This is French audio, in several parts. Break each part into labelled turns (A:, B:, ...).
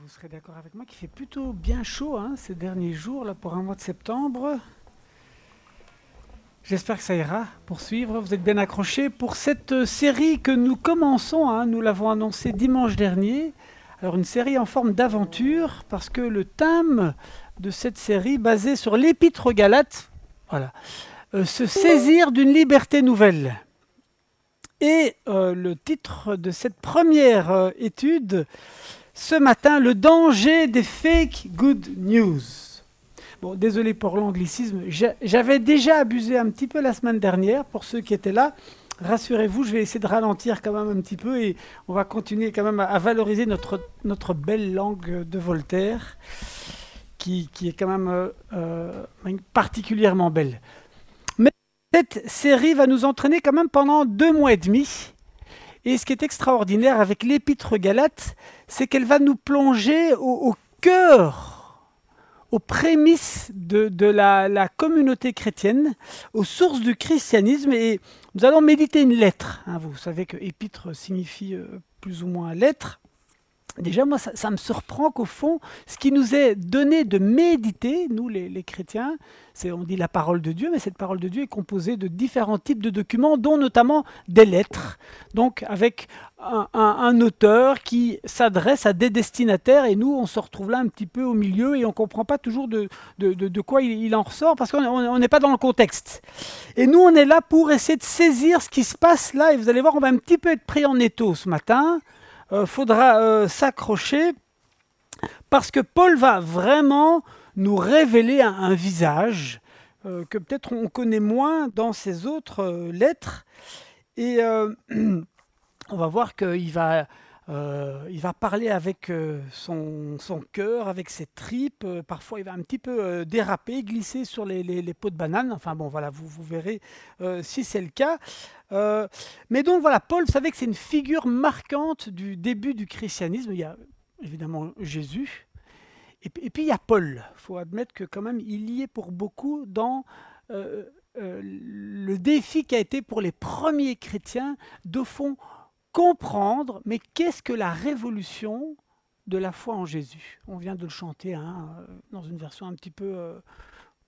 A: vous serez d'accord avec moi qu'il fait plutôt bien chaud hein, ces derniers jours là pour un mois de septembre. J'espère que ça ira poursuivre. Vous êtes bien accrochés pour cette euh, série que nous commençons. Hein, nous l'avons annoncé dimanche dernier. Alors une série en forme d'aventure parce que le thème de cette série basée sur l'épître Galate, voilà, euh, se saisir d'une liberté nouvelle. Et euh, le titre de cette première étude ce matin le danger des fake good news. Bon, désolé pour l'anglicisme, j'avais déjà abusé un petit peu la semaine dernière pour ceux qui étaient là. Rassurez-vous, je vais essayer de ralentir quand même un petit peu et on va continuer quand même à, valoriser notre, notre belle langue de Voltaire, qui, qui est quand même euh, euh, particulièrement belle. Mais cette série va nous entraîner quand même pendant deux mois et demi et ce qui est extraordinaire avec l'épître Galate, c'est qu'elle va nous plonger au, cœur, aux prémices de, la, communauté chrétienne, aux sources du christianisme. Et nous allons méditer une lettre. Hein. vous savez que épître signifie euh, plus ou moins lettre. Déjà, moi, ça, me surprend qu'au fond, ce qui nous est donné de méditer, nous les, chrétiens, c'est on dit la parole de Dieu, mais cette parole de Dieu est composée de différents types de documents, dont notamment des lettres. Donc, avec un, auteur qui s'adresse à des destinataires, et nous, on se retrouve là un petit peu au milieu, et on ne comprend pas toujours de, de, quoi il, en ressort, parce qu'on n'est pas dans le contexte. Et nous, on est là pour essayer de saisir ce qui se passe là, et vous allez voir, on va un petit peu être pris en étau ce matin. Euh, faudra euh, s'accrocher parce que Paul va vraiment nous révéler un, visage euh, que peut-être on connaît moins dans ses autres lettres. Et on va voir qu'il va euh, il va parler avec euh, son, cœur, avec ses tripes. Euh, parfois, il va un petit peu déraper, glisser sur les, les, pots de banane. Enfin bon, voilà, vous, vous verrez si c'est le cas. mais donc voilà, Paul, vous savez que c'est une figure marquante du début du christianisme. Il y a évidemment Jésus. Et, et puis il y a Paul. Il faut admettre que quand même, il y est pour beaucoup dans... le défi qui a été pour les premiers chrétiens, de fond, comprendre, mais qu'est-ce que la révolution de la foi en Jésus? On vient de le chanter hein, euh, dans une version un petit peu euh,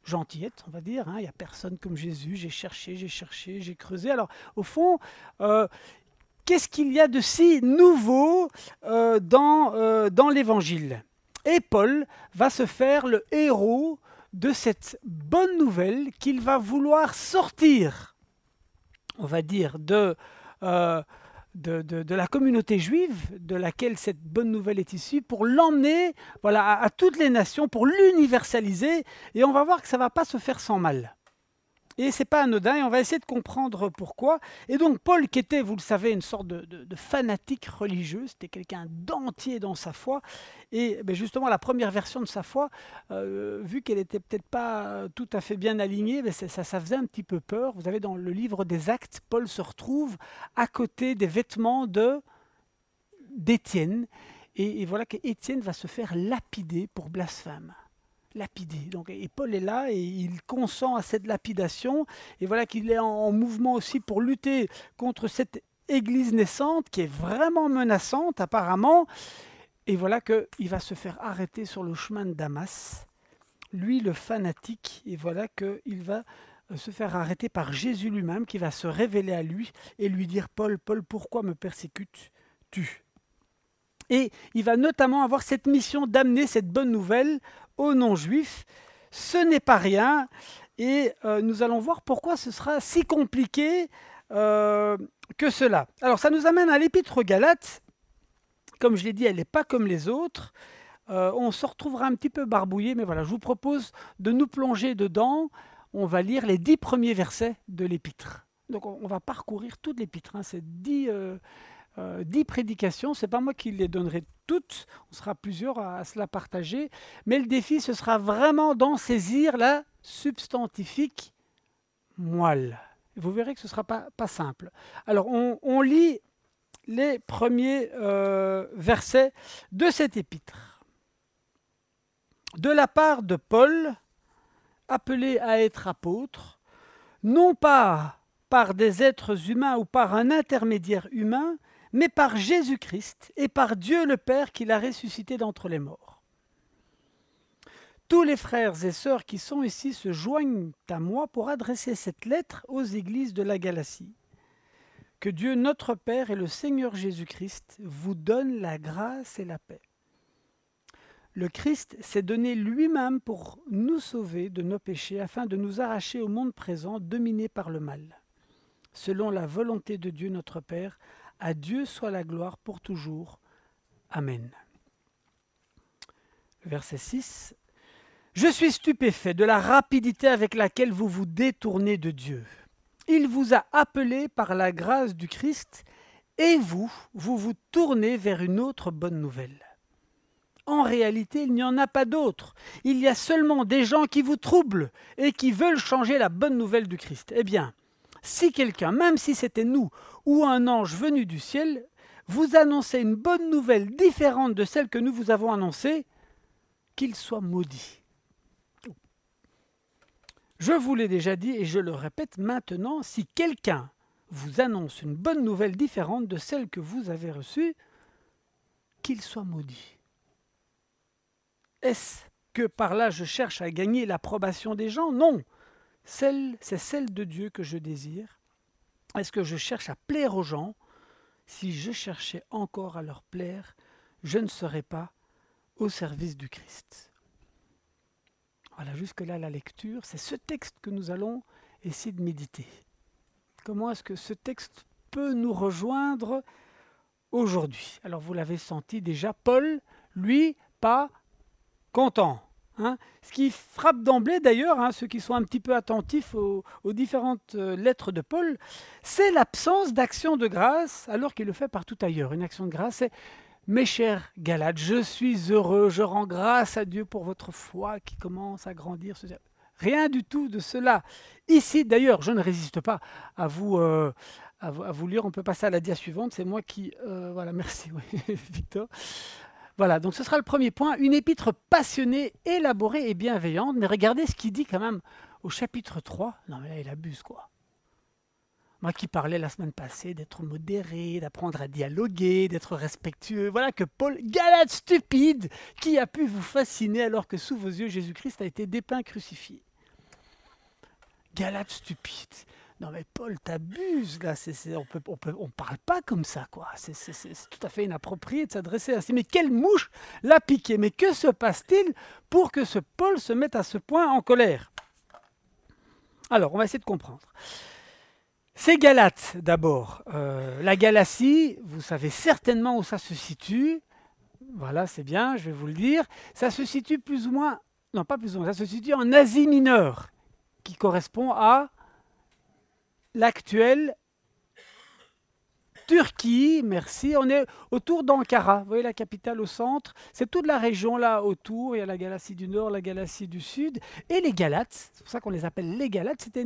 A: gentillette, on va dire. Hein. Il n'y a personne comme Jésus. J'ai cherché, j'ai cherché, j'ai creusé. Alors, au fond, euh, qu'est-ce qu'il y a de si nouveau dans, dans l'Évangile? Et Paul va se faire le héros de cette bonne nouvelle qu'il va vouloir sortir, on va dire, de de, la communauté juive de laquelle cette bonne nouvelle est issue pour l'emmener voilà, à, toutes les nations, pour l'universaliser. Et on va voir que ça ne va pas se faire sans mal. Et c'est pas anodin, et on va essayer de comprendre pourquoi. Et donc Paul, qui était, vous le savez, une sorte de, fanatique religieux, c'était quelqu'un d'entier dans sa foi, et ben, justement la première version de sa foi, euh, vu qu'elle était peut-être pas tout à fait bien alignée, ben, ça, ça faisait un petit peu peur. Vous avez dans le livre des Actes, Paul se retrouve à côté des vêtements de d'Étienne, et, et voilà qu'Étienne va se faire lapider pour blasphème lapidé. Donc, et Paul est là et il consent à cette lapidation. Et voilà qu'il est en, mouvement aussi pour lutter contre cette église naissante qui est vraiment menaçante apparemment. Et voilà qu'il va se faire arrêter sur le chemin de Damas. Lui, le fanatique, et voilà qu'il va euh, se faire arrêter par Jésus lui-même qui va se révéler à lui et lui dire Paul, Paul, pourquoi me persécutes-tu? Et il va notamment avoir cette mission d'amener cette bonne nouvelle aux non-juifs. Ce n'est pas rien et euh, nous allons voir pourquoi ce sera si compliqué euh, que cela. Alors ça nous amène à l'épître Galate. Comme je l'ai dit, elle n'est pas comme les autres. Euh, on se retrouvera un petit peu barbouillé, mais voilà, je vous propose de nous plonger dedans. On va lire les dix premiers versets de l'épître. Donc on, va parcourir toute l'épître. Hein. C'est dix, euh, dix prédications. C'est pas moi qui les donnerai toutes. On sera plusieurs à, se la partager. Mais le défi, ce sera vraiment d'en saisir la substantifique moelle. Vous verrez que ce ne sera pas, pas simple. Alors, on, lit les premiers euh, versets de cet épître. De la part de Paul, appelé à être apôtre, non pas par des êtres humains ou par un intermédiaire humain, mais par Jésus-Christ et par Dieu le Père qui l'a ressuscité d'entre les morts. Tous les frères et sœurs qui sont ici se joignent à moi pour adresser cette lettre aux églises de la Galatie. Que Dieu notre Père et le Seigneur Jésus-Christ vous donnent la grâce et la paix. Le Christ s'est donné lui-même pour nous sauver de nos péchés afin de nous arracher au monde présent dominé par le mal. Selon la volonté de Dieu notre Père, à Dieu soit la gloire pour toujours. Amen. Verset 6. Je suis stupéfait de la rapidité avec laquelle vous vous détournez de Dieu. Il vous a appelé par la grâce du Christ, et vous, vous vous tournez vers une autre bonne nouvelle. En réalité, il n'y en a pas d'autre. Il y a seulement des gens qui vous troublent et qui veulent changer la bonne nouvelle du Christ. Eh bien, si quelqu'un, même si c'était nous ou un ange venu du ciel, vous annonçait une bonne nouvelle différente de celle que nous vous avons annoncée, qu'il soit maudit. Je vous l'ai déjà dit et je le répète maintenant, si quelqu'un vous annonce une bonne nouvelle différente de celle que vous avez reçue, qu'il soit maudit. Est-ce que par là je cherche à gagner l'approbation des gens? Non. C'est celle de Dieu que je désire. Est-ce que je cherche à plaire aux gens? Si je cherchais encore à leur plaire, je ne serais pas au service du Christ. Voilà, jusque-là la lecture, c'est ce texte que nous allons essayer de méditer. Comment est-ce que ce texte peut nous rejoindre aujourd'hui? Alors vous l'avez senti déjà, Paul, lui, pas content. Hein. Ce qui frappe d'emblée d'ailleurs, hein, ceux qui sont un petit peu attentifs aux, différentes euh, lettres de Paul, c'est l'absence d'action de grâce alors qu'il le fait partout ailleurs. Une action de grâce, c'est mes chers Galates, je suis heureux, je rends grâce à Dieu pour votre foi qui commence à grandir. Rien du tout de cela. Ici, d'ailleurs, je ne résiste pas à vous, euh, lire. On peut passer à la dia suivante. C'est moi qui. Euh, voilà, merci, Victor. Voilà, donc ce sera le premier point, une épître passionnée, élaborée et bienveillante. Mais regardez ce qu'il dit quand même au chapitre 3. Non mais là, il abuse quoi. Moi qui parlais la semaine passée d'être modéré, d'apprendre à dialoguer, d'être respectueux. Voilà que Paul, galade stupide, qui a pu vous fasciner alors que sous vos yeux Jésus-Christ a été dépeint crucifié. Galade stupide. Non mais Paul, t'abuses là, on peut, parle pas comme ça quoi. C'est tout à fait inapproprié de s'adresser ainsi. Mais quelle mouche l'a piqué Mais que se passe-t-il pour que ce Paul se mette à ce point en colère? Alors, on va essayer de comprendre. C'est Galate d'abord. Euh, la Galatie, vous savez certainement où ça se situe. Voilà, c'est bien, je vais vous le dire. Ça se situe plus ou moins, non pas plus ou moins, ça se situe en Asie mineure, qui correspond à l'actuelle Turquie, merci. On est autour d'Ankara. Vous voyez la capitale au centre. C'est toute la région là autour. Il y a la Galatie du Nord, la Galatie du Sud. Et les Galates, c'est pour ça qu'on les appelle les Galates, c'était,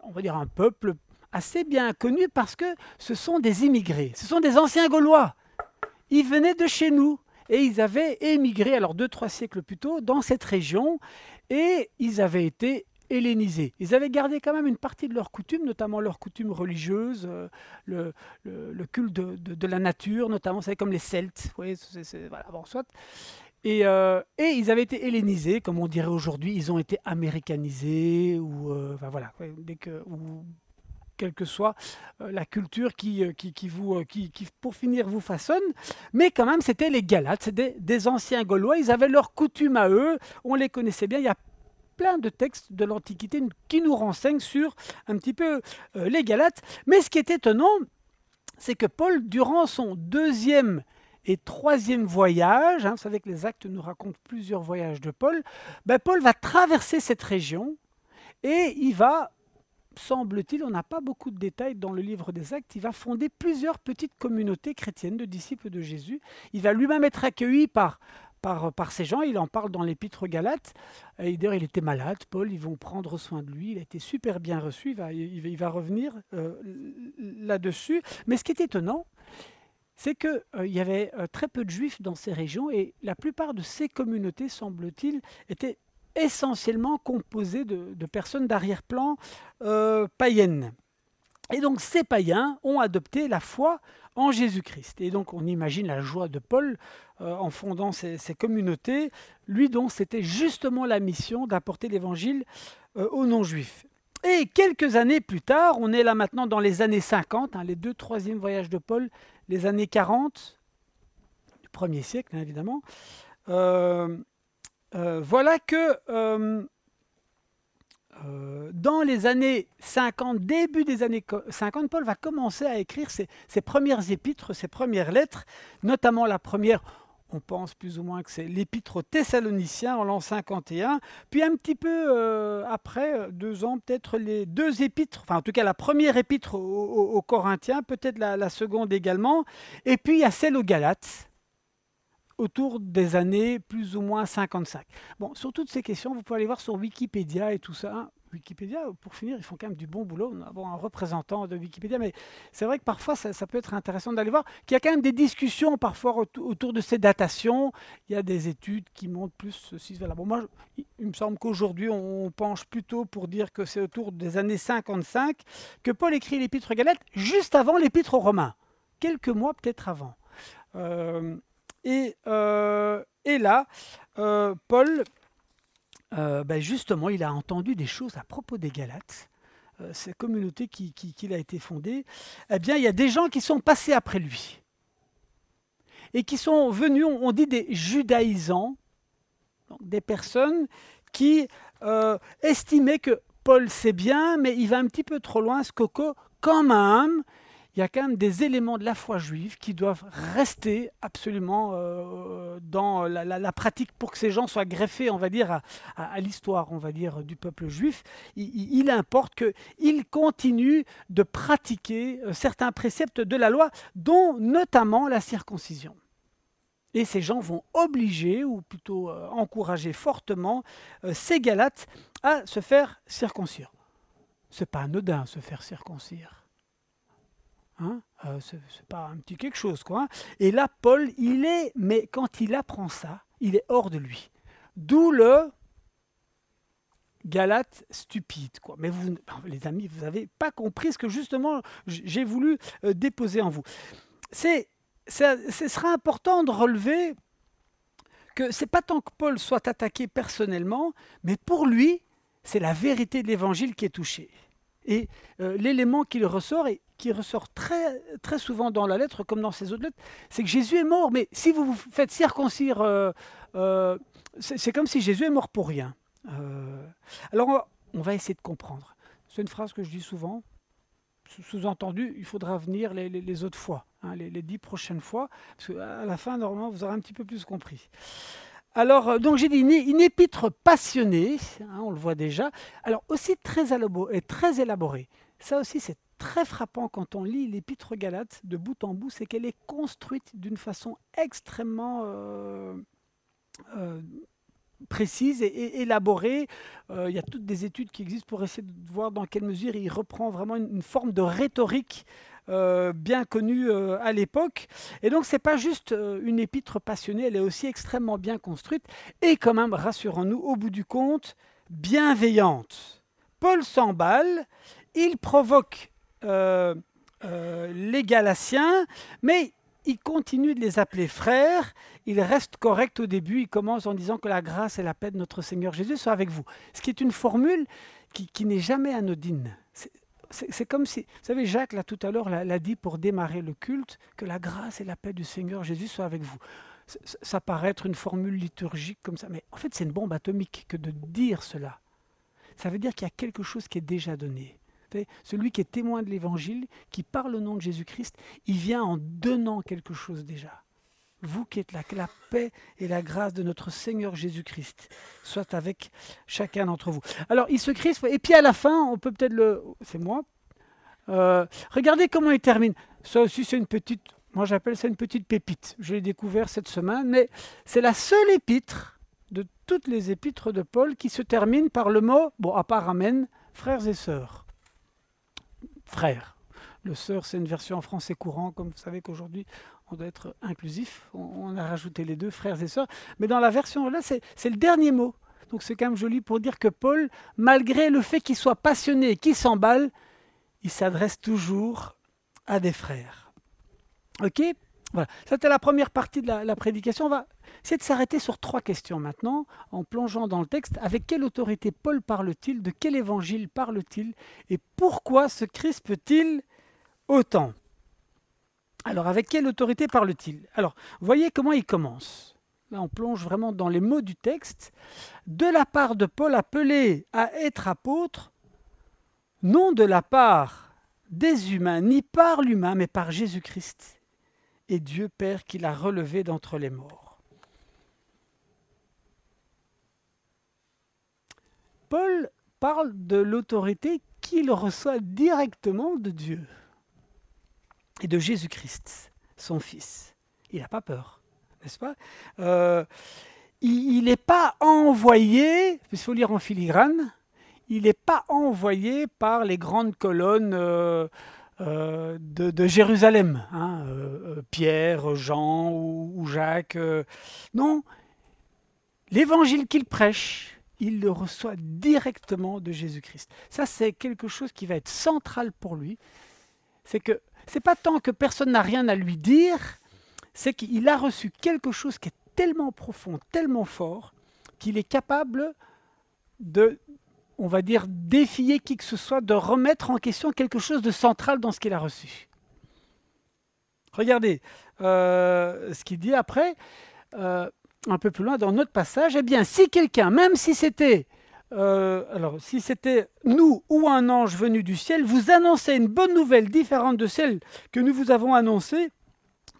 A: on va dire, un peuple assez bien connu parce que ce sont des immigrés. Ce sont des anciens Gaulois. Ils venaient de chez nous et ils avaient émigré, alors deux, trois siècles plus tôt, dans cette région et ils avaient été hellénisés. Ils avaient gardé quand même une partie de leurs coutumes, notamment leurs coutumes religieuses, euh, le, culte de, la nature, notamment, c'est comme les Celtes. Vous voyez, voilà, bon, soit. Et, euh, et, ils avaient été hellénisés, comme on dirait aujourd'hui, ils ont été américanisés, ou euh, voilà, dès que, ou, quelle que soit la culture qui, pour finir, vous façonne. Mais quand même, c'était les Galates, des anciens Gaulois, ils avaient leurs coutumes à eux, on les connaissait bien, il y a plein de textes de l'Antiquité qui nous renseignent sur un petit peu euh, les Galates. Mais ce qui est étonnant, c'est que Paul, durant son deuxième et troisième voyage, hein, vous savez que les actes nous racontent plusieurs voyages de Paul, ben Paul va traverser cette région et il va, semble-t-il, on n'a pas beaucoup de détails dans le livre des actes, il va fonder plusieurs petites communautés chrétiennes de disciples de Jésus. Il va lui-même être accueilli par par, ces gens. Il en parle dans l'épître Galate. D'ailleurs, il était malade, Paul, ils vont prendre soin de lui. Il a été super bien reçu. Il va, revenir euh, là-dessus. Mais ce qui est étonnant, c'est qu'il euh, y avait euh, très peu de juifs dans ces régions et la plupart de ces communautés, semble-t-il, étaient essentiellement composées de personnes d'arrière-plan païennes. Et donc ces païens ont adopté la foi en Jésus-Christ. Et donc on imagine la joie de Paul euh, en fondant ces, communautés, lui dont c'était justement la mission d'apporter l'évangile euh, aux non-juifs. Et quelques années plus tard, on est là maintenant dans les années 50, hein, les deux troisièmes voyages de Paul, les années 40, du premier siècle hein, évidemment, euh, voilà que euh, dans les années 50, début des années 50, Paul va commencer à écrire ses, premières épîtres, ses premières lettres, notamment la première, on pense plus ou moins que c'est l'épître aux Thessaloniciens en l'an 51, puis un petit peu euh, après, deux ans, peut-être les deux épîtres, enfin en tout cas la première épître aux, Corinthiens, peut-être la, la, seconde également, et puis il y a celle aux Galates, autour des années plus ou moins 55. Bon, sur toutes ces questions, vous pouvez aller voir sur Wikipédia et tout ça. Wikipédia, pour finir, ils font quand même du bon boulot. Nous avons un représentant de Wikipédia, mais c'est vrai que parfois, ça, peut être intéressant d'aller voir qu'il y a quand même des discussions parfois autour de ces datations. Il y a des études qui montrent plus ceci, voilà. Bon, moi, il me semble qu'aujourd'hui, on penche plutôt pour dire que c'est autour des années 55 que Paul écrit l'Épître Galate, juste avant l'Épître aux Romains, quelques mois peut-être avant. Euh, euh, et, là, euh, Paul, euh, ben justement, il a entendu des choses à propos des Galates, cette communauté qui, a été fondée. Eh bien, il y a des gens qui sont passés après lui et qui sont venus, on dit des judaïsants, des personnes qui estimaient que Paul c'est bien, mais il va un petit peu trop loin, ce coco, quand même, il y a quand même des éléments de la foi juive qui doivent rester absolument euh, dans la, pratique pour que ces gens soient greffés, on va dire, à, l'histoire, on va dire, du peuple juif. Il, importe qu'ils continuent de pratiquer euh, certains préceptes de la loi, dont notamment la circoncision. Et ces gens vont obliger, ou plutôt euh, encourager fortement, ces Galates à se faire circoncire. C'est pas anodin se faire circoncire. Hein euh, pas un petit quelque chose, quoi. Hein. Et là, Paul, il est, mais quand il apprend ça, il est hors de lui. D'où le Galate stupide, quoi. Mais vous, les amis, vous n'avez pas compris ce que justement j'ai voulu euh, déposer en vous. C'est, ce sera important de relever que c'est pas tant que Paul soit attaqué personnellement, mais pour lui, c'est la vérité de l'évangile qui est touchée. Et euh, l'élément qui ressort, et qui ressort très, très souvent dans la lettre, comme dans ses autres lettres, c'est que Jésus est mort. Mais si vous vous faites circoncire, euh, euh, c'est comme si Jésus est mort pour rien. Alors, on va essayer de comprendre. C'est une phrase que je dis souvent. Sous-entendu, il faudra venir les, autres fois, hein, les, dix prochaines fois, parce qu'à la fin, normalement, vous aurez un petit peu plus compris. Alors, donc j'ai dit une, épître passionnée, hein, on le voit déjà, alors aussi très, très élaborée. Ça aussi, c'est très frappant quand on lit l'Épître Galate de bout en bout, c'est qu'elle est construite d'une façon extrêmement euh, euh, précise et, élaborée. Euh, il y a toutes des études qui existent pour essayer de voir dans quelle mesure il reprend vraiment une, forme de rhétorique bien connue à l'époque. Et donc, ce n'est pas juste une épître passionnée, elle est aussi extrêmement bien construite et quand même, rassurons-nous, au bout du compte, bienveillante. Paul s'emballe, il provoque euh, euh, les Galatiens, mais il continue de les appeler frères. Il reste correct au début. Il commence en disant que la grâce et la paix de notre Seigneur Jésus soient avec vous. Ce qui est une formule qui, n'est jamais anodine. C'est comme si, vous savez, Jacques, là tout à l'heure, l'a dit pour démarrer le culte, que la grâce et la paix du Seigneur Jésus soient avec vous. ça paraît être une formule liturgique comme ça, mais en fait, c'est une bombe atomique que de dire cela. Ça veut dire qu'il y a quelque chose qui est déjà donné. Celui qui est témoin de l'Évangile, qui parle au nom de Jésus-Christ, il vient en donnant quelque chose déjà. Vous qui êtes la paix et la grâce de notre Seigneur Jésus-Christ soient avec chacun d'entre vous. Alors, il se crispe, et puis à la fin, on peut peut-être le... C'est moi euh, Regardez comment il termine. Ça aussi, c'est une petite... Moi, j'appelle ça une petite pépite. Je l'ai découvert cette semaine, mais c'est la seule épître de toutes les épîtres de Paul qui se termine par le mot, bon, à part Amen, frères et sœurs frère. Le sœur, c'est une version en français courant, comme vous savez qu'aujourd'hui, on doit être inclusif. On, a rajouté les deux, frères et sœurs. Mais dans la version là, c'est le dernier mot. Donc c'est quand même joli pour dire que Paul, malgré le fait qu'il soit passionné et qu'il s'emballe, il s'adresse toujours à des frères. Ok? Voilà, c'était la première partie de la, la prédication. On va essayer de s'arrêter sur trois questions maintenant, en plongeant dans le texte. Avec quelle autorité Paul parle-t-il? De quel évangile parle-t-il? Et pourquoi se crispe-t-il autant? Alors, avec quelle autorité parle-t-il? Alors, voyez comment il commence. Là, on plonge vraiment dans les mots du texte. De la part de Paul appelé à être apôtre, non de la part des humains, ni par l'humain, mais par Jésus-Christ et Dieu Père qui l'a relevé d'entre les morts. Paul parle de l'autorité qu'il reçoit directement de Dieu et de Jésus-Christ, son Fils. Il n'a pas peur, n'est-ce pas? Euh, Il n'est pas envoyé, il faut lire en filigrane, il n'est pas envoyé par les grandes colonnes euh, euh, de, Jérusalem, hein, Pierre, Jean ou, ou Jacques. non, l'évangile qu'il prêche, il le reçoit directement de Jésus-Christ. Ça, c'est quelque chose qui va être central pour lui. C'est que c'est pas tant que personne n'a rien à lui dire, c'est qu'il a reçu quelque chose qui est tellement profond, tellement fort, qu'il est capable de on va dire, défier qui que ce soit de remettre en question quelque chose de central dans ce qu'il a reçu. Regardez euh, ce qu'il dit après, euh, un peu plus loin dans notre passage. Eh bien, si quelqu'un, même si c'était euh, alors, si c'était nous ou un ange venu du ciel, vous annonçait une bonne nouvelle différente de celle que nous vous avons annoncée,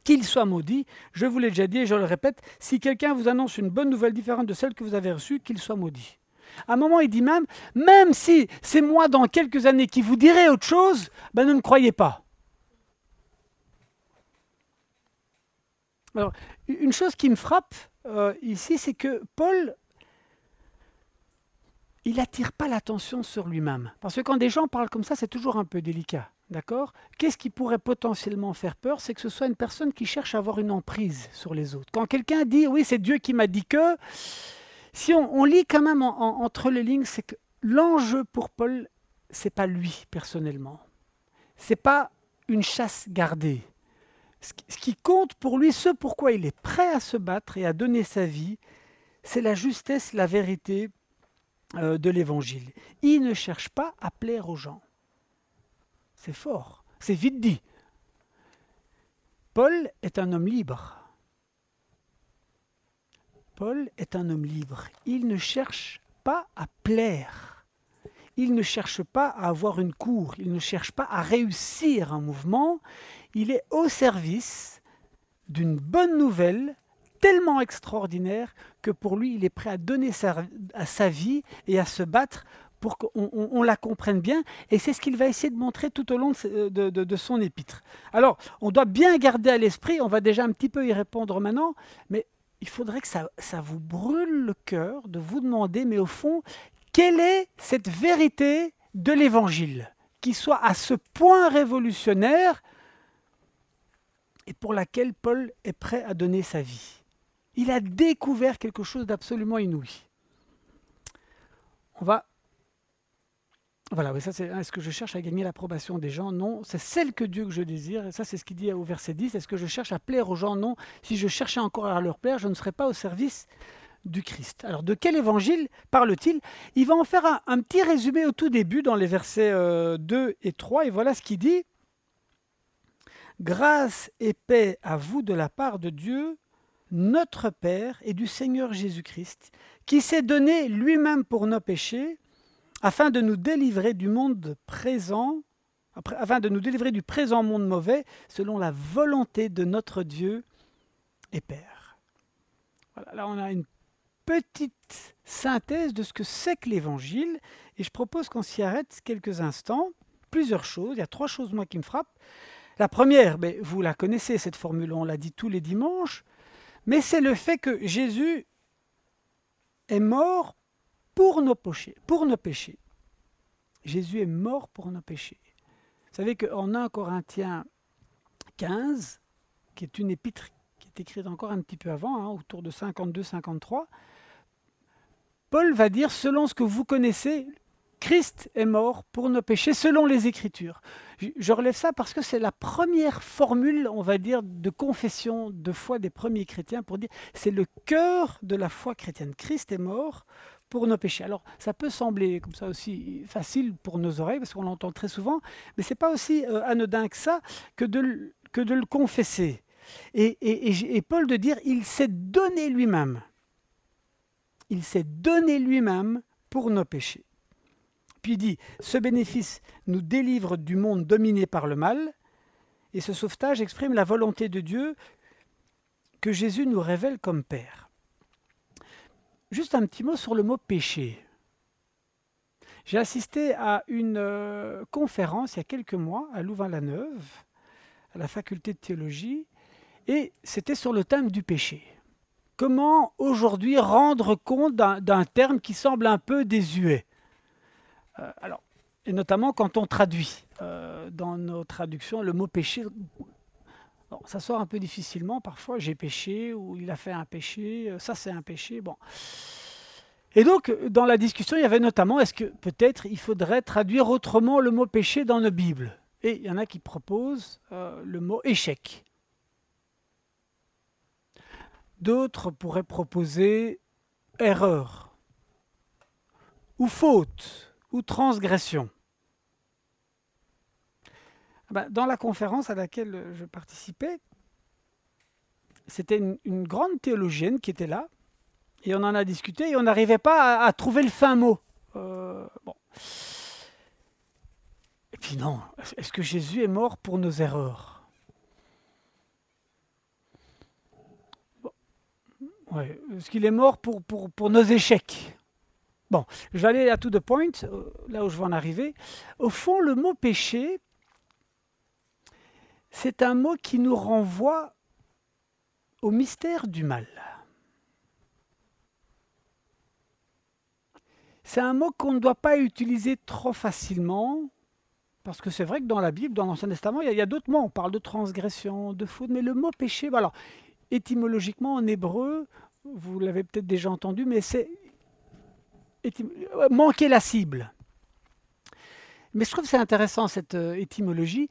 A: qu'il soit maudit. Je vous l'ai déjà dit et je le répète, si quelqu'un vous annonce une bonne nouvelle différente de celle que vous avez reçue, qu'il soit maudit. À un moment, il dit même, même si c'est moi dans quelques années qui vous dirai autre chose, ben ne me croyez pas. Alors, une chose qui me frappe euh, ici, c'est que Paul, il n'attire pas l'attention sur lui-même. Parce que quand des gens parlent comme ça, c'est toujours un peu délicat. D'accord? Qu'est-ce qui pourrait potentiellement faire peur? C'est que ce soit une personne qui cherche à avoir une emprise sur les autres. Quand quelqu'un dit, oui, c'est Dieu qui m'a dit que, si on, lit quand même entre les lignes, c'est que l'enjeu pour Paul, c'est pas lui personnellement. C'est pas une chasse gardée. Ce qui compte pour lui, ce pourquoi il est prêt à se battre et à donner sa vie, c'est la justesse, la vérité de l'évangile. Il ne cherche pas à plaire aux gens. C'est fort, c'est vite dit. Paul est un homme libre. Paul est un homme libre. Il ne cherche pas à plaire. Il ne cherche pas à avoir une cour. Il ne cherche pas à réussir un mouvement. Il est au service d'une bonne nouvelle tellement extraordinaire que pour lui, il est prêt à donner sa, à sa vie et à se battre pour qu'on la comprenne bien. Et c'est ce qu'il va essayer de montrer tout au long de, de, son épître. Alors, on doit bien garder à l'esprit, on va déjà un petit peu y répondre maintenant, mais il faudrait que ça vous brûle le cœur de vous demander, mais au fond, quelle est cette vérité de l'Évangile qui soit à ce point révolutionnaire et pour laquelle Paul est prêt à donner sa vie? Il a découvert quelque chose d'absolument inouï. On va voilà, ça c'est est-ce que je cherche à gagner l'approbation des gens Non, c'est celle que Dieu que je désire. Et ça, c'est ce qu'il dit au verset 10. Est-ce que je cherche à plaire aux gens? Non. Si je cherchais encore à leur plaire, je ne serais pas au service du Christ. Alors, de quel évangile parle-t-il? Il va en faire un, petit résumé au tout début, dans les versets 2 euh, et 3. Et voilà ce qu'il dit. Grâce et paix à vous de la part de Dieu, notre Père et du Seigneur Jésus-Christ, qui s'est donné lui-même pour nos péchés afin de nous délivrer du monde présent, afin de nous délivrer du présent monde mauvais, selon la volonté de notre Dieu et Père. Voilà, là on a une petite synthèse de ce que c'est que l'Évangile, et je propose qu'on s'y arrête quelques instants. Plusieurs choses, il y a trois choses moi qui me frappent. La première, mais vous la connaissez cette formule, on l'a dit tous les dimanches, mais c'est le fait que Jésus est mort pour nos péchés. Jésus est mort pour nos péchés. Vous savez qu'en 1 Corinthiens 15, qui est une épître qui est écrite encore un petit peu avant, hein, autour de 52-53, Paul va dire, selon ce que vous connaissez, Christ est mort pour nos péchés selon les Écritures. Je relève ça parce que c'est la première formule, on va dire, de confession de foi des premiers chrétiens pour dire c'est le cœur de la foi chrétienne. Christ est mort pour nos péchés. Alors, ça peut sembler comme ça aussi facile pour nos oreilles, parce qu'on l'entend très souvent, mais ce n'est pas aussi euh, anodin que ça que de, le confesser. Et, Paul de dire, il s'est donné lui-même. Il s'est donné lui-même pour nos péchés. Il dit, ce bénéfice nous délivre du monde dominé par le mal, et ce sauvetage exprime la volonté de Dieu que Jésus nous révèle comme Père. Juste un petit mot sur le mot péché. J'ai assisté à une euh, conférence il y a quelques mois à Louvain-la-Neuve, à la faculté de théologie, et c'était sur le thème du péché. Comment aujourd'hui rendre compte d'un terme qui semble un peu désuet? Alors, Et notamment quand on traduit. Euh, dans nos traductions, le mot péché ça sort un peu difficilement parfois, j'ai péché ou il a fait un péché, euh, ça c'est un péché. Bon. Et donc, dans la discussion, il y avait notamment, est-ce que peut-être il faudrait traduire autrement le mot péché dans nos Bibles? Et il y en a qui proposent euh, le mot échec. D'autres pourraient proposer erreur, ou faute, ou transgression. Ah ben, dans la conférence à laquelle je participais, c'était une, grande théologienne qui était là, et on en a discuté, et on n'arrivait pas à, trouver le fin mot. Euh, bon. Et puis non, est-ce que Jésus est mort pour nos erreurs? Ouais. Est-ce qu'il est mort pour nos échecs? Bon, je vais aller à tout the point, euh, là où je vais en arriver. Au fond, le mot péché, c'est un mot qui nous renvoie au mystère du mal. C'est un mot qu'on ne doit pas utiliser trop facilement, parce que c'est vrai que dans la Bible, dans l'Ancien Testament, il y a, d'autres mots. On parle de transgression, de faute, mais le mot péché, alors, étymologiquement en hébreu, vous l'avez peut-être déjà entendu, mais c'est manquer la cible. Mais je trouve que c'est intéressant cette euh, étymologie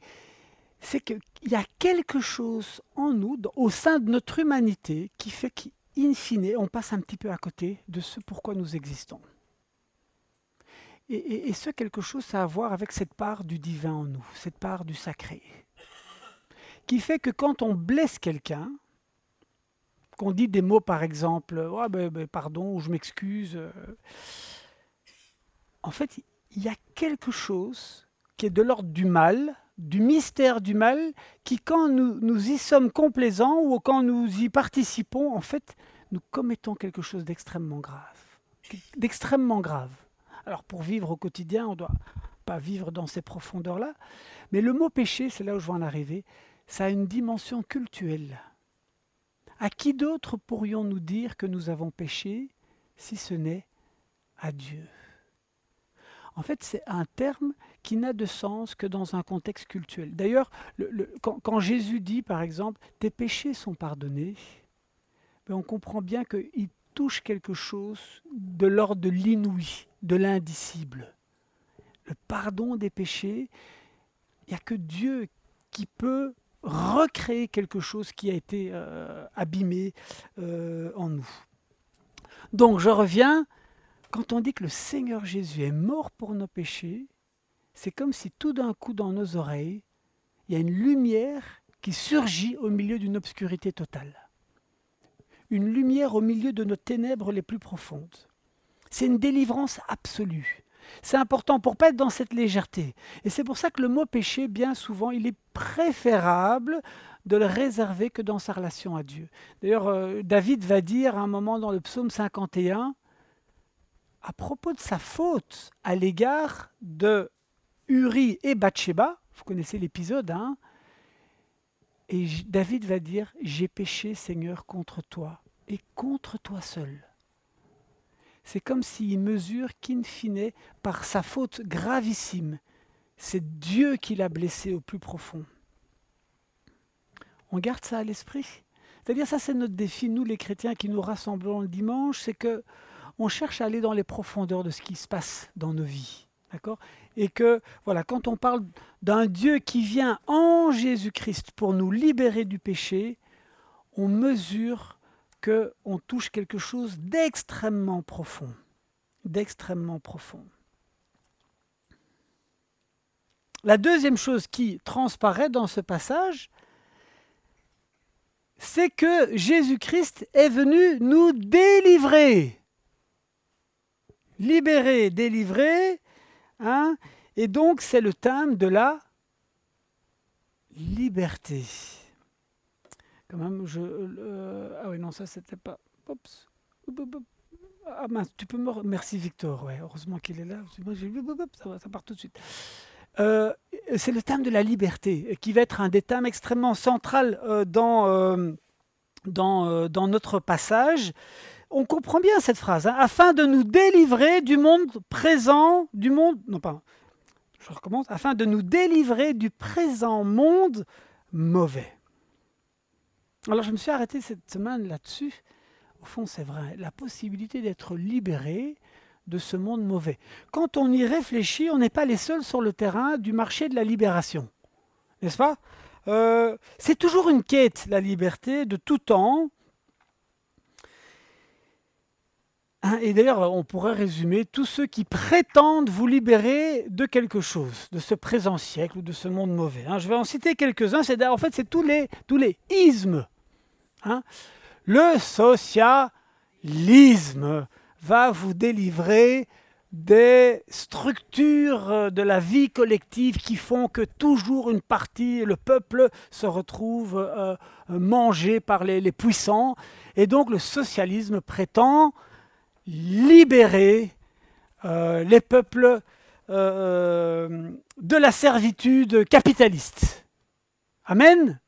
A: c'est qu'il y a quelque chose en nous, au sein de notre humanité, qui fait qu'in fine, on passe un petit peu à côté de ce pourquoi nous existons. Et, ce quelque chose, a à voir avec cette part du divin en nous, cette part du sacré, qui fait que quand on blesse quelqu'un, qu'on dit des mots par exemple, oh, pardon, ou je m'excuse, euh, en fait, il y a quelque chose qui est de l'ordre du mal, du mystère du mal qui, quand nous, nous y sommes complaisants ou quand nous y participons, en fait, nous commettons quelque chose d'extrêmement grave. D'extrêmement grave. Alors pour vivre au quotidien, on ne doit pas vivre dans ces profondeurs-là. Mais le mot péché, c'est là où je vais en arriver, ça a une dimension cultuelle. À qui d'autre pourrions-nous dire que nous avons péché si ce n'est à Dieu? En fait, c'est un terme qui n'a de sens que dans un contexte culturel. D'ailleurs, quand, Jésus dit, par exemple, tes péchés sont pardonnés, ben, on comprend bien qu'il touche quelque chose de l'ordre de l'inouï, de l'indicible. Le pardon des péchés, il n'y a que Dieu qui peut recréer quelque chose qui a été euh, abîmé euh, en nous. Donc je reviens quand on dit que le Seigneur Jésus est mort pour nos péchés, c'est comme si tout d'un coup dans nos oreilles, il y a une lumière qui surgit au milieu d'une obscurité totale. Une lumière au milieu de nos ténèbres les plus profondes. C'est une délivrance absolue. C'est important pour pas être dans cette légèreté. Et c'est pour ça que le mot péché, bien souvent, il est préférable de le réserver que dans sa relation à Dieu. D'ailleurs, euh, David va dire à un moment dans le psaume 51, à propos de sa faute à l'égard de Uri et Bathsheba, vous connaissez l'épisode, hein et David va dire, j'ai péché Seigneur contre toi et contre toi seul. C'est comme s'il mesure qu'in fine, par sa faute gravissime, c'est Dieu qui l'a blessé au plus profond. On garde ça à l'esprit? C'est-à-dire, ça c'est notre défi, nous les chrétiens qui nous rassemblons le dimanche, c'est que on cherche à aller dans les profondeurs de ce qui se passe dans nos vies. D'accord? Et que, voilà, quand on parle d'un Dieu qui vient en Jésus-Christ pour nous libérer du péché, on mesure qu'on touche quelque chose d'extrêmement profond. D'extrêmement profond. La deuxième chose qui transparaît dans ce passage, c'est que Jésus-Christ est venu nous délivrer. Libérer, délivrer, Hein et donc, c'est le thème de la liberté. Quand même, je. Euh, ah oui, non, ça, c'était pas. Oups. Ah mince, tu peux me. Merci Victor, ouais, heureusement qu'il est là. Ça, ça part tout de suite. Euh, c'est le thème de la liberté, qui va être un des thèmes extrêmement central euh, dans, dans, dans, notre passage on comprend bien cette phrase, hein, afin de nous délivrer du monde présent, du monde, non pas, je recommence, afin de nous délivrer du présent monde mauvais. Alors je me suis arrêté cette semaine là-dessus. Au fond, c'est vrai, la possibilité d'être libéré de ce monde mauvais. Quand on y réfléchit, on n'est pas les seuls sur le terrain du marché de la libération. N'est-ce pas? Euh, C'est toujours une quête, la liberté, de tout temps. Hein, et d'ailleurs, on pourrait résumer tous ceux qui prétendent vous libérer de quelque chose, de ce présent siècle ou de ce monde mauvais. Hein. Je vais en citer quelques-uns. En fait c'est tous les tous les ismes. Hein. Le socialisme va vous délivrer des structures de la vie collective qui font que toujours une partie, le peuple, se retrouve euh, mangé par les, puissants. Et donc le socialisme prétend libérer euh, les peuples euh, de la servitude capitaliste. Amen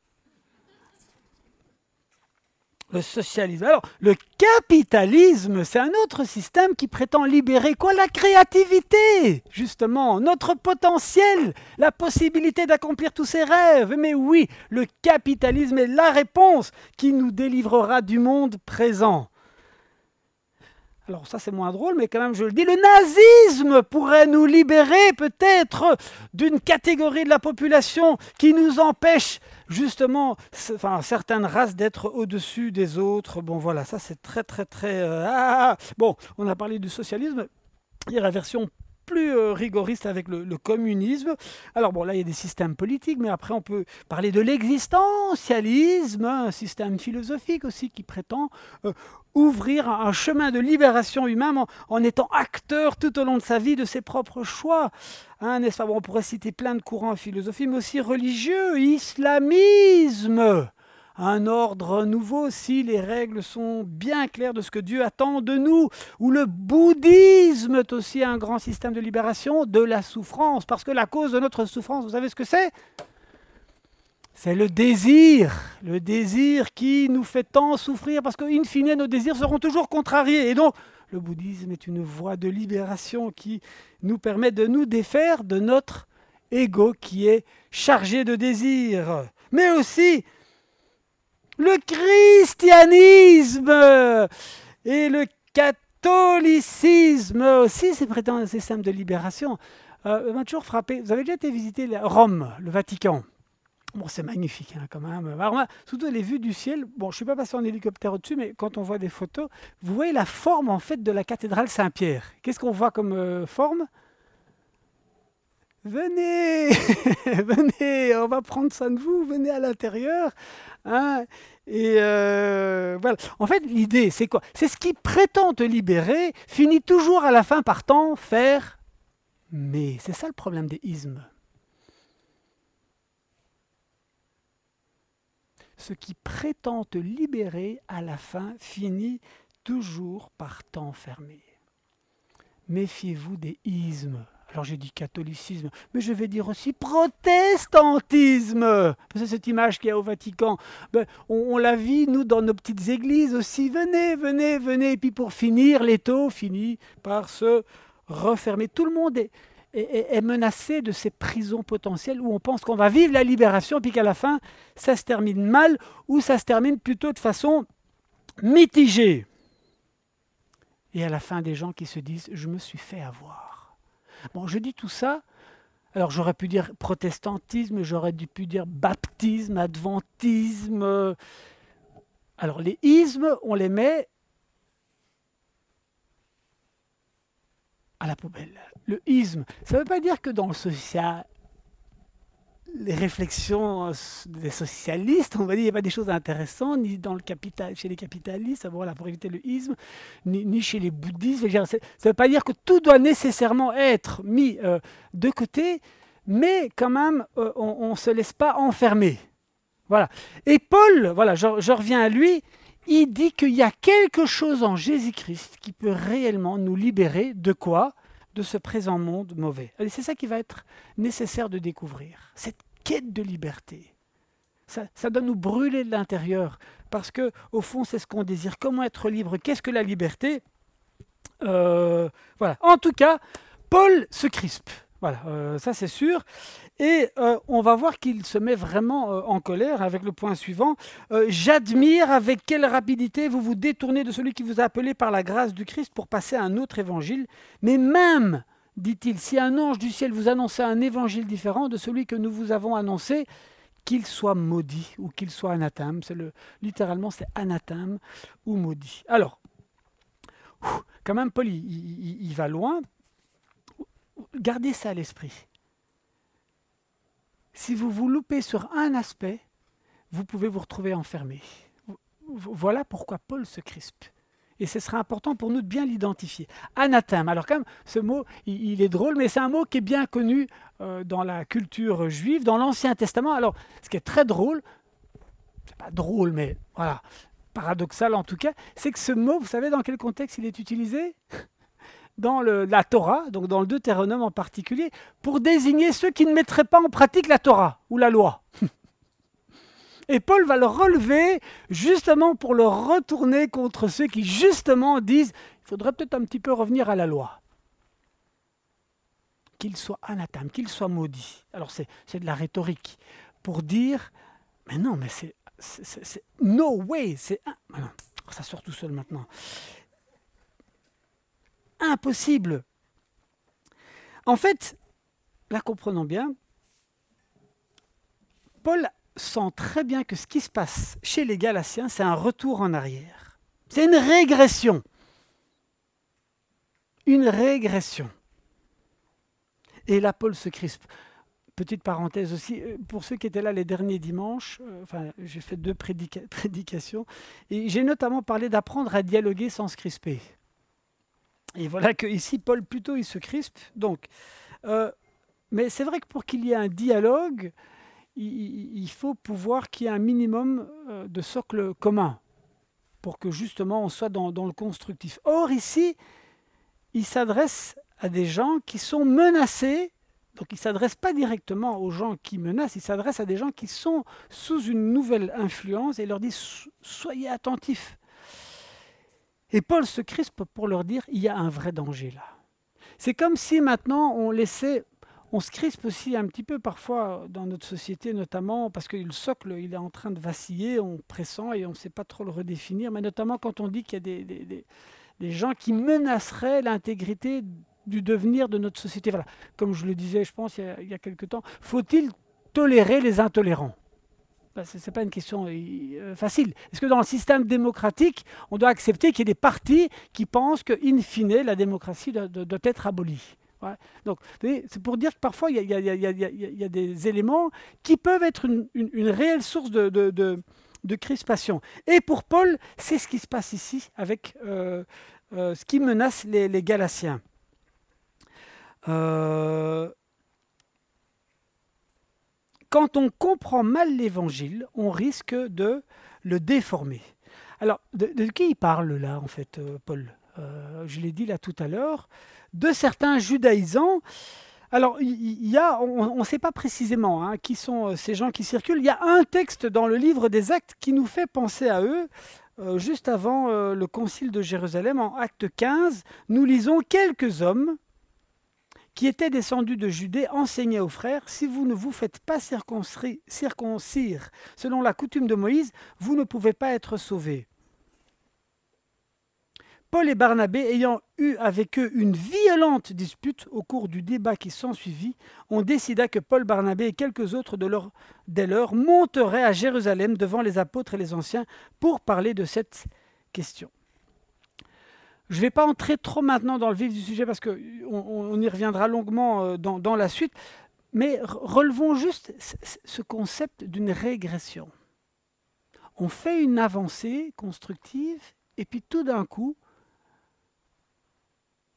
A: le socialisme. Alors, le capitalisme, c'est un autre système qui prétend libérer quoi? La créativité, justement, notre potentiel, la possibilité d'accomplir tous ses rêves. Mais oui, le capitalisme est la réponse qui nous délivrera du monde présent alors ça c'est moins drôle, mais quand même je le dis, le nazisme pourrait nous libérer peut-être d'une catégorie de la population qui nous empêche justement enfin, certaines races d'être au-dessus des autres. Bon voilà, ça c'est très très très... Euh, ah, ah, ah. bon, on a parlé du socialisme, il y a la version plus euh, rigoriste avec le, communisme. Alors bon, là, il y a des systèmes politiques, mais après, on peut parler de l'existentialisme, un système philosophique aussi qui prétend euh, ouvrir un chemin de libération humaine en, étant acteur tout au long de sa vie de ses propres choix. Hein, n'est-ce pas? Bon, On pourrait citer plein de courants en philosophie, mais aussi religieux, islamisme un ordre nouveau si les règles sont bien claires de ce que Dieu attend de nous, ou le bouddhisme est aussi un grand système de libération de la souffrance, parce que la cause de notre souffrance, vous savez ce que c'est? C'est le désir, le désir qui nous fait tant souffrir, parce qu'in fine, nos désirs seront toujours contrariés. Et donc, le bouddhisme est une voie de libération qui nous permet de nous défaire de notre ego qui est chargé de désirs. Mais aussi, le christianisme et le catholicisme aussi, c'est prétend un système de libération. Euh, m'a toujours frappé. Vous avez déjà été visiter Rome, le Vatican? Bon, c'est magnifique hein, quand même. Surtout les vues du ciel. Bon, je suis pas passé en hélicoptère au-dessus, mais quand on voit des photos, vous voyez la forme en fait de la cathédrale Saint-Pierre. Qu'est-ce qu'on voit comme euh, forme? Venez, venez, on va prendre soin de vous. Venez à l'intérieur. Hein et euh, voilà. En fait, l'idée, c'est quoi? C'est ce qui prétend te libérer, finit toujours à la fin par t'en faire. Mais c'est ça le problème des ismes. Ce qui prétend te libérer à la fin finit toujours par t'enfermer. Méfiez-vous des ismes. Alors j'ai dit catholicisme, mais je vais dire aussi protestantisme. C'est cette image qu'il y a au Vatican. Ben, on, la vit, nous, dans nos petites églises aussi. Venez, venez, venez. Et puis pour finir, l'étau finit par se refermer. Tout le monde est, est, menacé de ces prisons potentielles où on pense qu'on va vivre la libération, puis qu'à la fin, ça se termine mal, ou ça se termine plutôt de façon mitigée. Et à la fin, des gens qui se disent, je me suis fait avoir Bon, je dis tout ça. Alors j'aurais pu dire protestantisme, j'aurais pu dire baptisme, adventisme. Alors les ismes, on les met à la poubelle. Le isme, ça ne veut pas dire que dans le social, les réflexions euh, des socialistes, on va dire, il n'y a pas des choses intéressantes, ni dans le capital, chez les capitalistes, voilà, pour éviter le isme, ni, chez les bouddhistes. Ça ne veut pas dire que tout doit nécessairement être mis euh, de côté, mais quand même, euh, on ne se laisse pas enfermer. Voilà. Et Paul, voilà, je reviens à lui, il dit qu'il y a quelque chose en Jésus-Christ qui peut réellement nous libérer de quoi? De ce présent monde mauvais. C'est ça qui va être nécessaire de découvrir, cette quête de liberté. Ça, ça doit nous brûler de l'intérieur, parce que au fond, c'est ce qu'on désire. Comment être libre? Qu'est-ce que la liberté? Euh, Voilà. En tout cas, Paul se crispe. Voilà, euh, ça c'est sûr. Et euh, on va voir qu'il se met vraiment euh, en colère avec le point suivant. J'admire avec quelle rapidité vous vous détournez de celui qui vous a appelé par la grâce du Christ pour passer à un autre évangile. Mais même, dit-il, si un ange du ciel vous annonçait un évangile différent de celui que nous vous avons annoncé, qu'il soit maudit ou qu'il soit anathème. Le, littéralement, c'est anathème ou maudit. Alors, quand même, Paul, il va loin Gardez ça à l'esprit. Si vous vous loupez sur un aspect, vous pouvez vous retrouver enfermé. Voilà pourquoi Paul se crispe. Et ce sera important pour nous de bien l'identifier. Anathème. Alors quand même, ce mot, il, est drôle, mais c'est un mot qui est bien connu euh, dans la culture juive, dans l'Ancien Testament. Alors, ce qui est très drôle, c'est pas drôle, mais voilà, paradoxal en tout cas, c'est que ce mot, vous savez dans quel contexte il est utilisé? Dans la Torah, donc dans le Deutéronome en particulier, pour désigner ceux qui ne mettraient pas en pratique la Torah ou la loi. Et Paul va le relever justement pour le retourner contre ceux qui justement disent il faudrait peut-être un petit peu revenir à la loi. Qu'il soit anathème, qu'il soit maudit. Alors c'est, de la rhétorique pour dire mais non, mais c'est, no way, c'est ça sort tout seul maintenant impossible. En fait, la comprenons bien, Paul sent très bien que ce qui se passe chez les Galatiens, c'est un retour en arrière. C'est une régression. Une régression. Et là, Paul se crispe. Petite parenthèse aussi, euh, pour ceux qui étaient là les derniers dimanches, euh, j'ai fait deux prédications, et j'ai notamment parlé d'apprendre à dialoguer sans se crisper. Et voilà que ici, Paul plutôt, il se crispe. Donc, euh, mais c'est vrai que pour qu'il y ait un dialogue, il, faut pouvoir qu'il y ait un minimum euh, de socle commun pour que justement on soit dans, dans le constructif. Or ici, il s'adresse à des gens qui sont menacés. Donc il ne s'adresse pas directement aux gens qui menacent, il s'adresse à des gens qui sont sous une nouvelle influence et il leur dit soyez attentifs. Et Paul se crispe pour leur dire, il y a un vrai danger là. C'est comme si maintenant on laissait, on se crispe aussi un petit peu parfois dans notre société, notamment parce que le socle, il est en train de vaciller, on pressent et on ne sait pas trop le redéfinir, mais notamment quand on dit qu'il y a des, des, gens qui menaceraient l'intégrité du devenir de notre société. Voilà. Comme je le disais, je pense, il y a, il y a quelque temps, faut-il tolérer les intolérants? Ce n'est pas une question euh, facile. Est-ce que dans le système démocratique, on doit accepter qu'il y ait des partis qui pensent qu'in fine, la démocratie doit, être abolie? Donc, c'est pour dire que parfois, il y, a, des éléments qui peuvent être une, réelle source de, crispation. Et pour Paul, c'est ce qui se passe ici avec euh, euh, ce qui menace les, les Galatiens. Euh, quand on comprend mal l'évangile, on risque de le déformer. Alors, de, qui il parle là, en fait, euh, Paul? Euh, Je l'ai dit là tout à l'heure, de certains judaïsants. Alors, il y, a, on ne sait pas précisément hein, qui sont euh, ces gens qui circulent. Il y a un texte dans le livre des Actes qui nous fait penser à eux. juste avant le concile de Jérusalem, en Acte 15, nous lisons quelques hommes qui étaient descendus de Judée, enseignaient aux frères, si vous ne vous faites pas circoncire selon la coutume de Moïse, vous ne pouvez pas être sauvés. Paul et Barnabé, ayant eu avec eux une violente dispute au cours du débat qui s'ensuivit, on décida que Paul, Barnabé et quelques autres de leur, dès lors monteraient à Jérusalem devant les apôtres et les anciens pour parler de cette question. Je ne vais pas entrer trop maintenant dans le vif du sujet parce qu'on on y reviendra longuement euh, dans, la suite, mais relevons juste ce concept d'une régression. On fait une avancée constructive et puis tout d'un coup,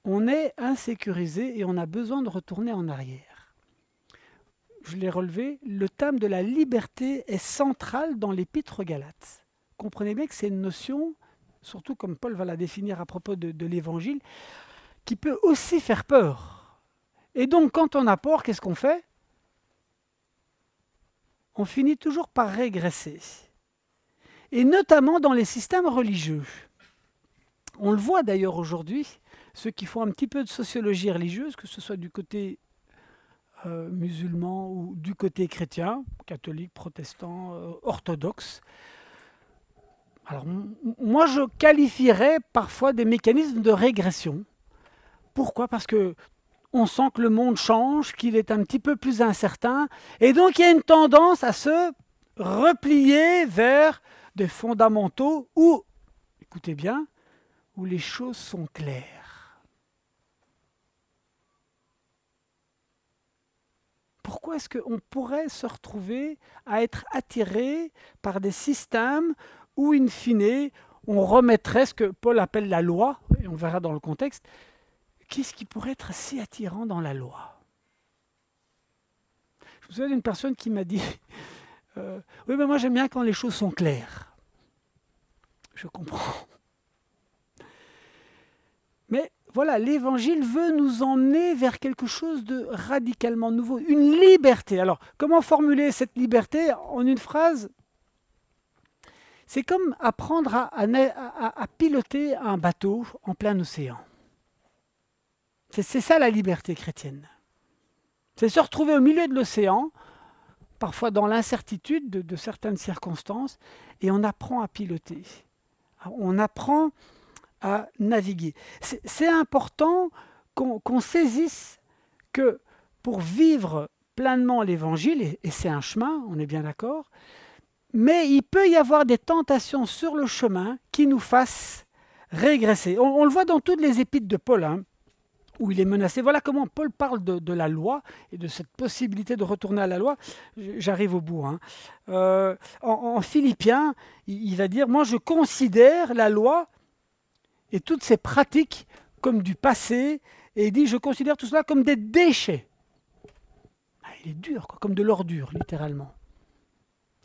A: on est insécurisé et on a besoin de retourner en arrière. Je l'ai relevé, le thème de la liberté est central dans l'épître Galates. Comprenez bien que c'est une notion, surtout comme Paul va la définir à propos de, l'évangile, qui peut aussi faire peur. Et donc quand on a peur, qu'est-ce qu'on fait? On finit toujours par régresser. Et notamment dans les systèmes religieux. On le voit d'ailleurs aujourd'hui, ceux qui font un petit peu de sociologie religieuse, que ce soit du côté euh, musulman ou du côté chrétien, catholique, protestant, euh, orthodoxe. Alors moi je qualifierais parfois des mécanismes de régression. Pourquoi? Parce que on sent que le monde change, qu'il est un petit peu plus incertain, et donc il y a une tendance à se replier vers des fondamentaux où, écoutez bien, où les choses sont claires. Pourquoi est-ce qu'on pourrait se retrouver à être attiré par des systèmes où, in fine, on remettrait ce que Paul appelle la loi, et on verra dans le contexte, qu'est-ce qui pourrait être si attirant dans la loi? Je me souviens d'une personne qui m'a dit, euh, oui mais moi j'aime bien quand les choses sont claires. Je comprends. Mais voilà, l'évangile veut nous emmener vers quelque chose de radicalement nouveau, une liberté. Alors, comment formuler cette liberté? En une phrase C'est comme apprendre à, piloter un bateau en plein océan. C'est ça la liberté chrétienne. C'est se retrouver au milieu de l'océan, parfois dans l'incertitude de certaines circonstances, et on apprend à piloter. On apprend à naviguer. C'est important qu'on saisisse que pour vivre pleinement l'évangile, et, c'est un chemin, on est bien d'accord, mais il peut y avoir des tentations sur le chemin qui nous fassent régresser. On, le voit dans toutes les épîtres de Paul, hein, où il est menacé. Voilà comment Paul parle de, la loi et de cette possibilité de retourner à la loi. J'arrive au bout. Hein. Euh, en, Philippiens, il va dire, moi je considère la loi et toutes ces pratiques comme du passé, et il dit, je considère tout cela comme des déchets. Ah, il est dur, comme de l'ordure, littéralement.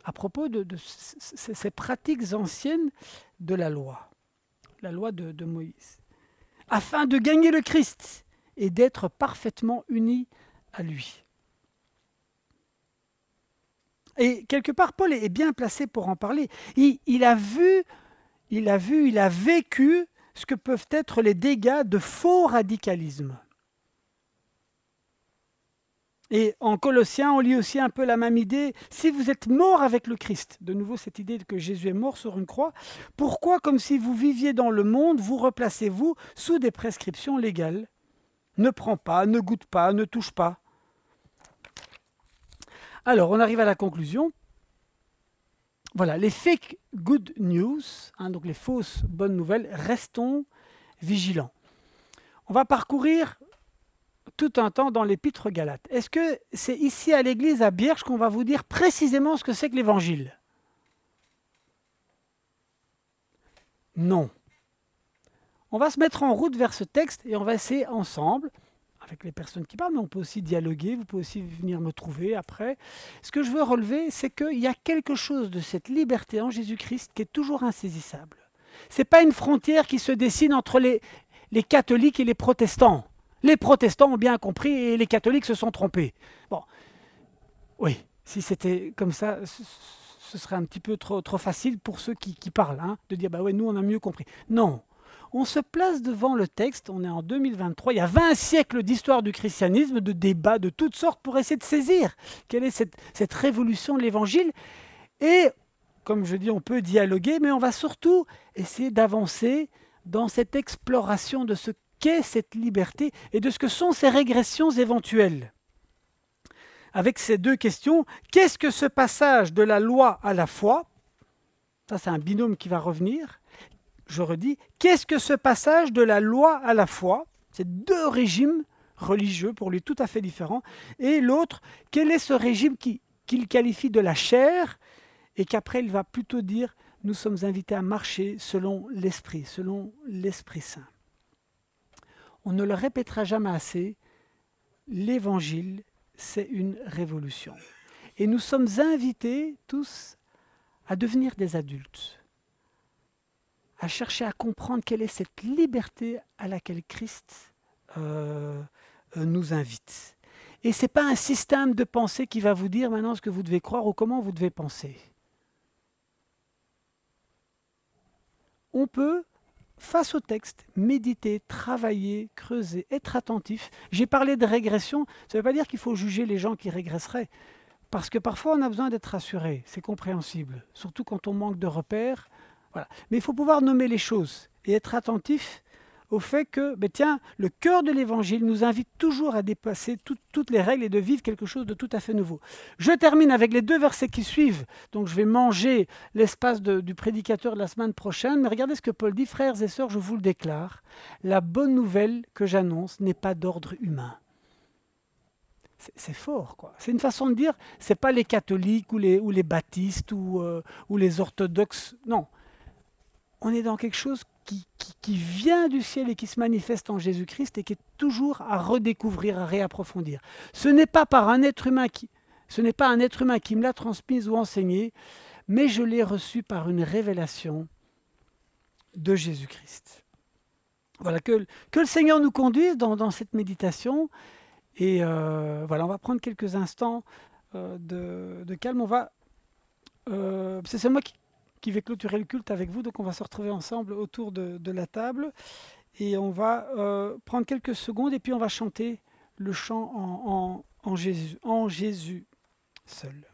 A: À propos de, ces pratiques anciennes de la loi, la loi de, Moïse, afin de gagner le Christ et d'être parfaitement unis à lui. Et quelque part, Paul est bien placé pour en parler. Il, a vu, il a vu, il a vécu ce que peuvent être les dégâts de faux radicalisme. Et en Colossiens, on lit aussi un peu la même idée. Si vous êtes mort avec le Christ, de nouveau cette idée que Jésus est mort sur une croix, pourquoi, comme si vous viviez dans le monde, vous replacez-vous sous des prescriptions légales? Ne prends pas, ne goûte pas, ne touche pas. Alors, on arrive à la conclusion. Voilà, les fake good news, hein, donc les fausses bonnes nouvelles, restons vigilants. On va parcourir tout un temps dans l'épître Galate. Est-ce que c'est ici à l'église à Bierge qu'on va vous dire précisément ce que c'est que l'évangile? Non. On va se mettre en route vers ce texte et on va essayer ensemble avec les personnes qui parlent, mais on peut aussi dialoguer, vous pouvez aussi venir me trouver après. Ce que je veux relever, c'est qu'il y a quelque chose de cette liberté en Jésus-Christ qui est toujours insaisissable. Ce n'est pas une frontière qui se dessine entre les, les catholiques et les protestants. Les protestants ont bien compris et les catholiques se sont trompés. Bon, oui, si c'était comme ça, ce serait un petit peu trop, trop facile pour ceux qui, parlent, hein, de dire, bah ouais, nous on a mieux compris. Non, on se place devant le texte, on est en 2023, il y a 20 siècles d'histoire du christianisme, de débats de toutes sortes pour essayer de saisir quelle est cette, cette révolution de l'évangile. Et, comme je dis, on peut dialoguer, mais on va surtout essayer d'avancer dans cette exploration de ce qu'est cette liberté et de ce que sont ces régressions éventuelles. Avec ces deux questions, qu'est-ce que ce passage de la loi à la foi? Ça, c'est un binôme qui va revenir. Je redis, qu'est-ce que ce passage de la loi à la foi? C'est deux régimes religieux pour lui tout à fait différents. Et l'autre, quel est ce régime qu'il qualifie de la chair? Et qu'après il va plutôt dire nous sommes invités à marcher selon l'Esprit, selon l'Esprit Saint. On ne le répétera jamais assez, l'Évangile, c'est une révolution. Et nous sommes invités tous à devenir des adultes, à chercher à comprendre quelle est cette liberté à laquelle Christ euh, euh, nous invite. Et ce n'est pas un système de pensée qui va vous dire maintenant ce que vous devez croire ou comment vous devez penser. On peut face au texte, méditer, travailler, creuser, être attentif. J'ai parlé de régression, ça ne veut pas dire qu'il faut juger les gens qui régresseraient, parce que parfois on a besoin d'être rassuré, c'est compréhensible, surtout quand on manque de repères. Voilà. Mais il faut pouvoir nommer les choses et être attentif au fait que, ben tiens, le cœur de l'Évangile nous invite toujours à dépasser toutes les règles et de vivre quelque chose de tout à fait nouveau. Je termine avec les deux versets qui suivent, donc je vais manger l'espace du prédicateur de la semaine prochaine, mais regardez ce que Paul dit, frères et sœurs, je vous le déclare, la bonne nouvelle que j'annonce n'est pas d'ordre humain. C'est fort, quoi. C'est une façon de dire, c'est pas les catholiques ou les, ou les baptistes ou, euh, ou les orthodoxes, non. On est dans quelque chose qui, vient du ciel et qui se manifeste en Jésus-Christ et qui est toujours à redécouvrir, à réapprofondir. Ce n'est pas par un être humain qui, ce n'est pas un être humain qui me l'a transmise ou enseigné, mais je l'ai reçu par une révélation de Jésus-Christ. Voilà, que, que, le Seigneur nous conduise dans, cette méditation. Et euh, voilà, on va prendre quelques instants euh, de, calme. On va. Euh, c'est moi qui, qui va clôturer le culte avec vous. Donc on va se retrouver ensemble autour de, la table et on va euh, prendre quelques secondes et puis on va chanter le chant en, en Jésus, en Jésus seul.